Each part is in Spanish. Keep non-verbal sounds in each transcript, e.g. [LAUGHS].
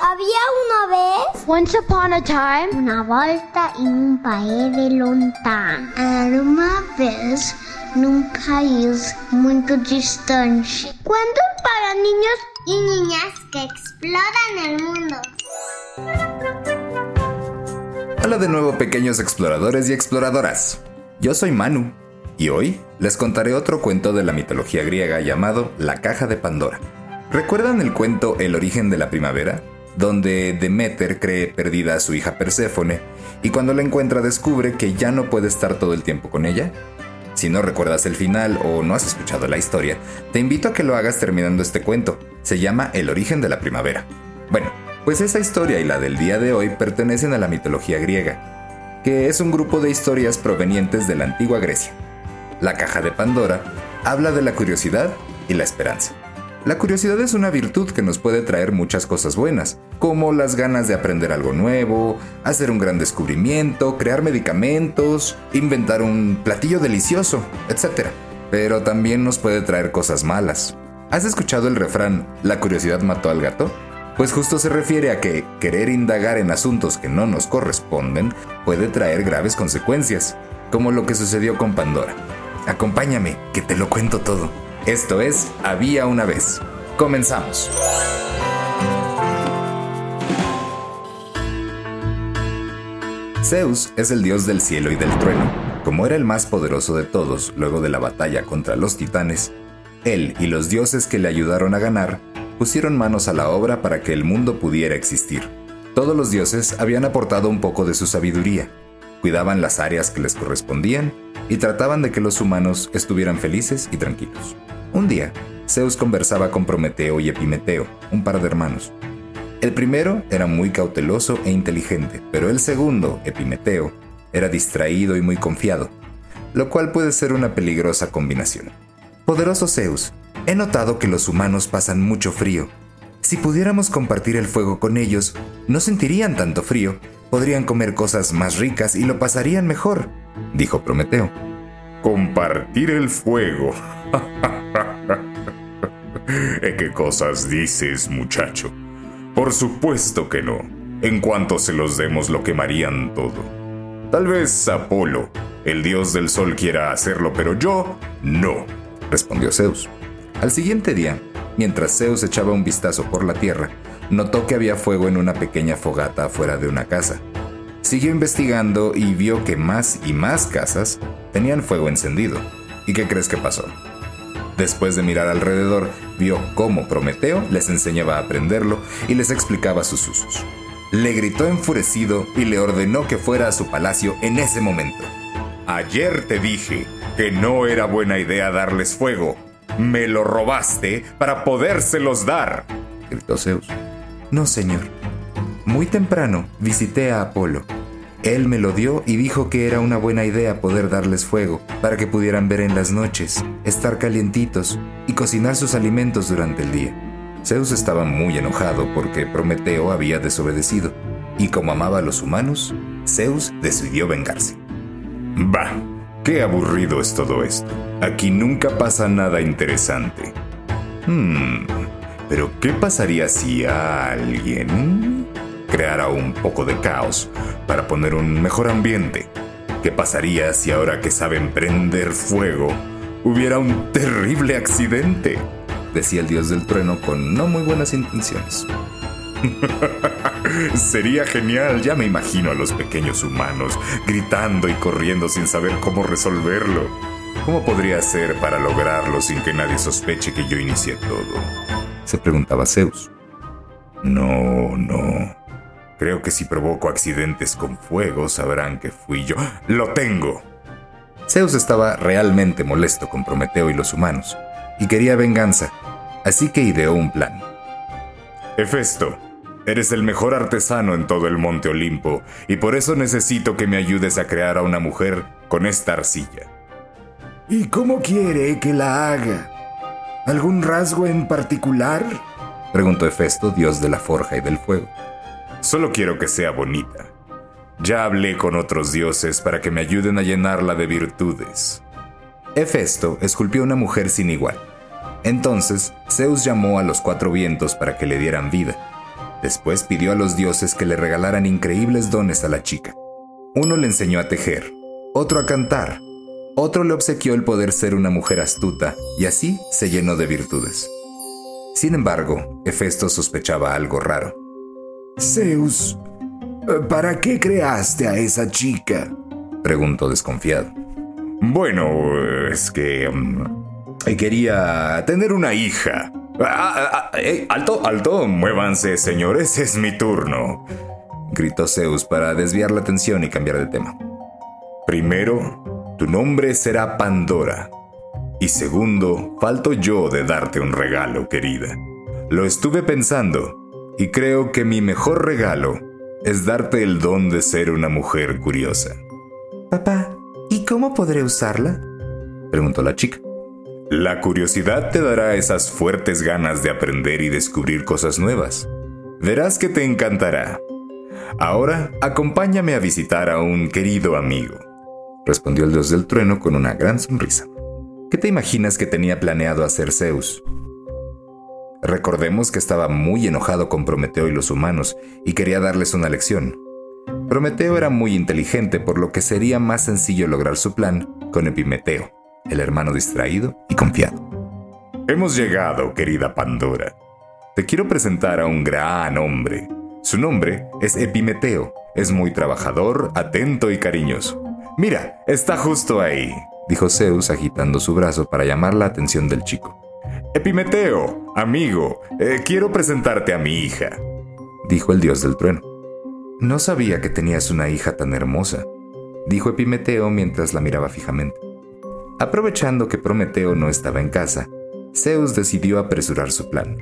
Había una vez Once upon a time, una volta en un país de lontano. Era una vez num país muito distante. Cuentos para niños y niñas que exploran el mundo. Hola de nuevo pequeños exploradores y exploradoras. Yo soy Manu y hoy les contaré otro cuento de la mitología griega llamado La caja de Pandora. ¿Recuerdan el cuento El origen de la primavera? Donde Demeter cree perdida a su hija Perséfone y cuando la encuentra descubre que ya no puede estar todo el tiempo con ella. Si no recuerdas el final o no has escuchado la historia, te invito a que lo hagas terminando este cuento. Se llama El origen de la primavera. Bueno, pues esa historia y la del día de hoy pertenecen a la mitología griega, que es un grupo de historias provenientes de la antigua Grecia. La caja de Pandora habla de la curiosidad y la esperanza. La curiosidad es una virtud que nos puede traer muchas cosas buenas, como las ganas de aprender algo nuevo, hacer un gran descubrimiento, crear medicamentos, inventar un platillo delicioso, etc. Pero también nos puede traer cosas malas. ¿Has escuchado el refrán La curiosidad mató al gato? Pues justo se refiere a que querer indagar en asuntos que no nos corresponden puede traer graves consecuencias, como lo que sucedió con Pandora. Acompáñame, que te lo cuento todo. Esto es Había una vez. Comenzamos. Zeus es el dios del cielo y del trueno. Como era el más poderoso de todos luego de la batalla contra los titanes, él y los dioses que le ayudaron a ganar pusieron manos a la obra para que el mundo pudiera existir. Todos los dioses habían aportado un poco de su sabiduría, cuidaban las áreas que les correspondían y trataban de que los humanos estuvieran felices y tranquilos. Un día, Zeus conversaba con Prometeo y Epimeteo, un par de hermanos. El primero era muy cauteloso e inteligente, pero el segundo, Epimeteo, era distraído y muy confiado, lo cual puede ser una peligrosa combinación. Poderoso Zeus, he notado que los humanos pasan mucho frío. Si pudiéramos compartir el fuego con ellos, no sentirían tanto frío, podrían comer cosas más ricas y lo pasarían mejor, dijo Prometeo. Compartir el fuego. [LAUGHS] ¿Qué cosas dices, muchacho? Por supuesto que no. En cuanto se los demos lo quemarían todo. Tal vez Apolo, el dios del sol, quiera hacerlo, pero yo no, respondió Zeus. Al siguiente día, mientras Zeus echaba un vistazo por la tierra, notó que había fuego en una pequeña fogata afuera de una casa. Siguió investigando y vio que más y más casas tenían fuego encendido. ¿Y qué crees que pasó? Después de mirar alrededor, vio cómo Prometeo les enseñaba a aprenderlo y les explicaba sus usos. Le gritó enfurecido y le ordenó que fuera a su palacio en ese momento. Ayer te dije que no era buena idea darles fuego. Me lo robaste para podérselos dar, gritó Zeus. No, señor. Muy temprano visité a Apolo. Él me lo dio y dijo que era una buena idea poder darles fuego para que pudieran ver en las noches, estar calientitos y cocinar sus alimentos durante el día. Zeus estaba muy enojado porque Prometeo había desobedecido, y como amaba a los humanos, Zeus decidió vengarse. Bah, qué aburrido es todo esto. Aquí nunca pasa nada interesante. Hmm, pero ¿qué pasaría si alguien creara un poco de caos para poner un mejor ambiente? ¿Qué pasaría si ahora que saben prender fuego hubiera un terrible accidente? Decía el dios del trueno con no muy buenas intenciones. [LAUGHS] Sería genial, ya me imagino a los pequeños humanos gritando y corriendo sin saber cómo resolverlo. ¿Cómo podría ser para lograrlo sin que nadie sospeche que yo inicié todo? Se preguntaba Zeus. No, no. Creo que si provoco accidentes con fuego sabrán que fui yo. ¡Lo tengo! Zeus estaba realmente molesto con Prometeo y los humanos, y quería venganza, así que ideó un plan. Hefesto, eres el mejor artesano en todo el Monte Olimpo, y por eso necesito que me ayudes a crear a una mujer con esta arcilla. ¿Y cómo quiere que la haga? ¿Algún rasgo en particular? Preguntó Hefesto, dios de la forja y del fuego. Solo quiero que sea bonita. Ya hablé con otros dioses para que me ayuden a llenarla de virtudes. Hefesto esculpió una mujer sin igual. Entonces Zeus llamó a los cuatro vientos para que le dieran vida. Después pidió a los dioses que le regalaran increíbles dones a la chica. Uno le enseñó a tejer, otro a cantar, otro le obsequió el poder ser una mujer astuta y así se llenó de virtudes. Sin embargo, Hefesto sospechaba algo raro. Zeus, ¿para qué creaste a esa chica? preguntó desconfiado. Bueno, es que... Mm, quería tener una hija. Ah, ah, ah, eh, alto, alto, muévanse, señores, es mi turno. Gritó Zeus para desviar la atención y cambiar de tema. Primero, tu nombre será Pandora. Y segundo, falto yo de darte un regalo, querida. Lo estuve pensando y creo que mi mejor regalo es darte el don de ser una mujer curiosa. Papá, ¿y cómo podré usarla? preguntó la chica. La curiosidad te dará esas fuertes ganas de aprender y descubrir cosas nuevas. Verás que te encantará. Ahora, acompáñame a visitar a un querido amigo, respondió el dios del trueno con una gran sonrisa. ¿Qué te imaginas que tenía planeado hacer Zeus? Recordemos que estaba muy enojado con Prometeo y los humanos y quería darles una lección. Prometeo era muy inteligente, por lo que sería más sencillo lograr su plan con Epimeteo, el hermano distraído y confiado. Hemos llegado, querida Pandora. Te quiero presentar a un gran hombre. Su nombre es Epimeteo. Es muy trabajador, atento y cariñoso. Mira, está justo ahí dijo Zeus agitando su brazo para llamar la atención del chico. Epimeteo, amigo, eh, quiero presentarte a mi hija, dijo el dios del trueno. No sabía que tenías una hija tan hermosa, dijo Epimeteo mientras la miraba fijamente. Aprovechando que Prometeo no estaba en casa, Zeus decidió apresurar su plan.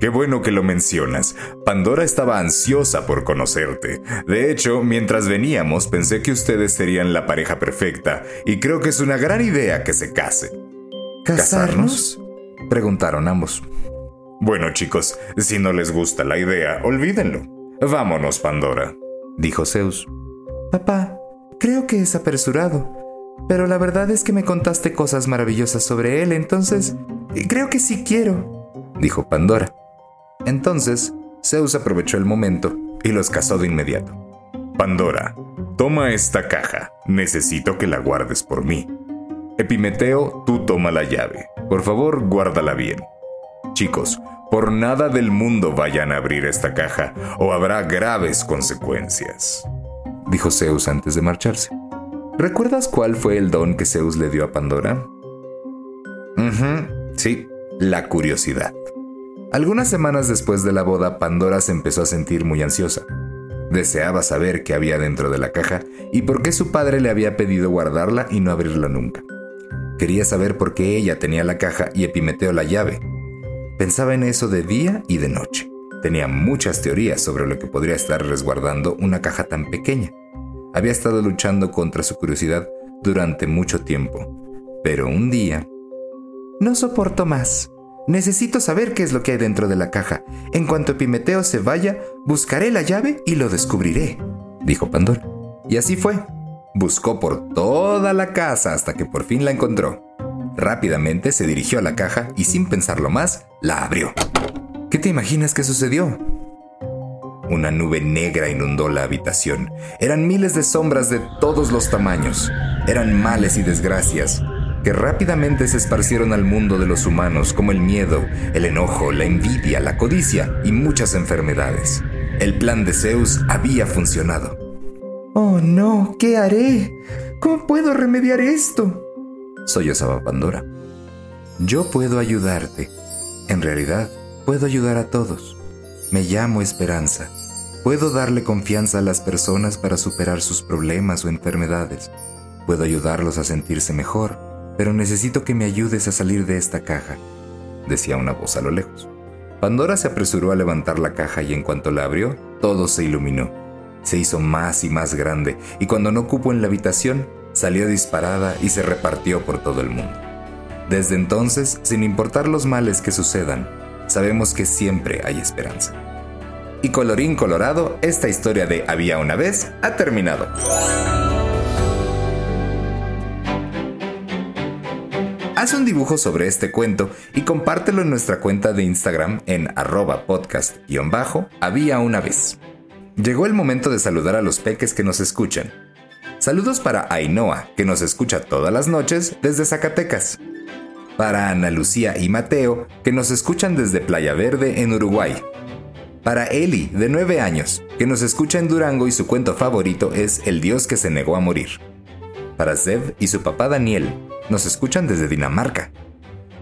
Qué bueno que lo mencionas. Pandora estaba ansiosa por conocerte. De hecho, mientras veníamos pensé que ustedes serían la pareja perfecta y creo que es una gran idea que se case. ¿Casarnos? Preguntaron ambos. Bueno chicos, si no les gusta la idea, olvídenlo. Vámonos, Pandora, dijo Zeus. Papá, creo que es apresurado, pero la verdad es que me contaste cosas maravillosas sobre él, entonces creo que sí quiero, dijo Pandora. Entonces, Zeus aprovechó el momento y los casó de inmediato. Pandora, toma esta caja. Necesito que la guardes por mí. Epimeteo, tú toma la llave. Por favor, guárdala bien. Chicos, por nada del mundo vayan a abrir esta caja o habrá graves consecuencias. Dijo Zeus antes de marcharse. ¿Recuerdas cuál fue el don que Zeus le dio a Pandora? sí, la curiosidad. Algunas semanas después de la boda, Pandora se empezó a sentir muy ansiosa. Deseaba saber qué había dentro de la caja y por qué su padre le había pedido guardarla y no abrirla nunca. Quería saber por qué ella tenía la caja y Epimeteo la llave. Pensaba en eso de día y de noche. Tenía muchas teorías sobre lo que podría estar resguardando una caja tan pequeña. Había estado luchando contra su curiosidad durante mucho tiempo. Pero un día... No soporto más, Necesito saber qué es lo que hay dentro de la caja. En cuanto Epimeteo se vaya, buscaré la llave y lo descubriré, dijo Pandora. Y así fue. Buscó por toda la casa hasta que por fin la encontró. Rápidamente se dirigió a la caja y sin pensarlo más, la abrió. ¿Qué te imaginas que sucedió? Una nube negra inundó la habitación. Eran miles de sombras de todos los tamaños. Eran males y desgracias, que rápidamente se esparcieron al mundo de los humanos como el miedo, el enojo, la envidia, la codicia y muchas enfermedades. El plan de Zeus había funcionado. Oh no, ¿qué haré? ¿Cómo puedo remediar esto? Sollozaba Pandora. Yo puedo ayudarte. En realidad, puedo ayudar a todos. Me llamo Esperanza. Puedo darle confianza a las personas para superar sus problemas o enfermedades. Puedo ayudarlos a sentirse mejor pero necesito que me ayudes a salir de esta caja, decía una voz a lo lejos. Pandora se apresuró a levantar la caja y en cuanto la abrió, todo se iluminó. Se hizo más y más grande y cuando no cupo en la habitación, salió disparada y se repartió por todo el mundo. Desde entonces, sin importar los males que sucedan, sabemos que siempre hay esperanza. Y colorín colorado, esta historia de Había una vez ha terminado. Haz un dibujo sobre este cuento y compártelo en nuestra cuenta de Instagram en arroba podcast-había una vez. Llegó el momento de saludar a los peques que nos escuchan. Saludos para Ainhoa, que nos escucha todas las noches desde Zacatecas. Para Ana Lucía y Mateo, que nos escuchan desde Playa Verde en Uruguay. Para Eli, de 9 años, que nos escucha en Durango y su cuento favorito es El Dios que se negó a morir. Para Zev y su papá Daniel, nos escuchan desde Dinamarca.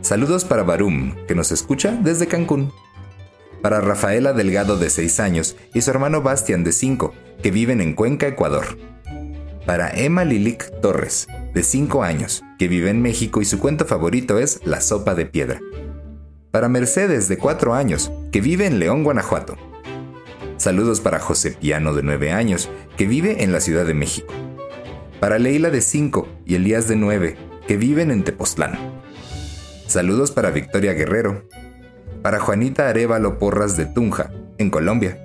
Saludos para Barum, que nos escucha desde Cancún. Para Rafaela Delgado de 6 años y su hermano Bastian de 5, que viven en Cuenca, Ecuador. Para Emma Lilik Torres, de 5 años, que vive en México y su cuento favorito es La sopa de piedra. Para Mercedes, de 4 años, que vive en León, Guanajuato. Saludos para José Piano, de 9 años, que vive en la Ciudad de México. Para Leila, de 5, y Elías, de 9, que viven en Tepoztlán. Saludos para Victoria Guerrero. Para Juanita Arevalo Porras de Tunja, en Colombia.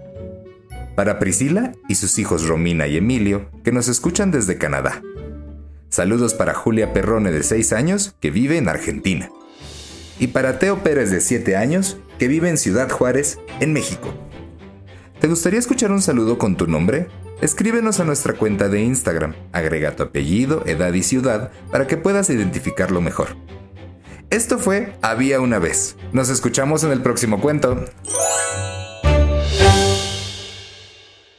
Para Priscila y sus hijos Romina y Emilio, que nos escuchan desde Canadá. Saludos para Julia Perrone de 6 años, que vive en Argentina. Y para Teo Pérez de 7 años, que vive en Ciudad Juárez, en México. ¿Te gustaría escuchar un saludo con tu nombre? Escríbenos a nuestra cuenta de Instagram, agrega tu apellido, edad y ciudad para que puedas identificarlo mejor. Esto fue Había una vez. Nos escuchamos en el próximo cuento.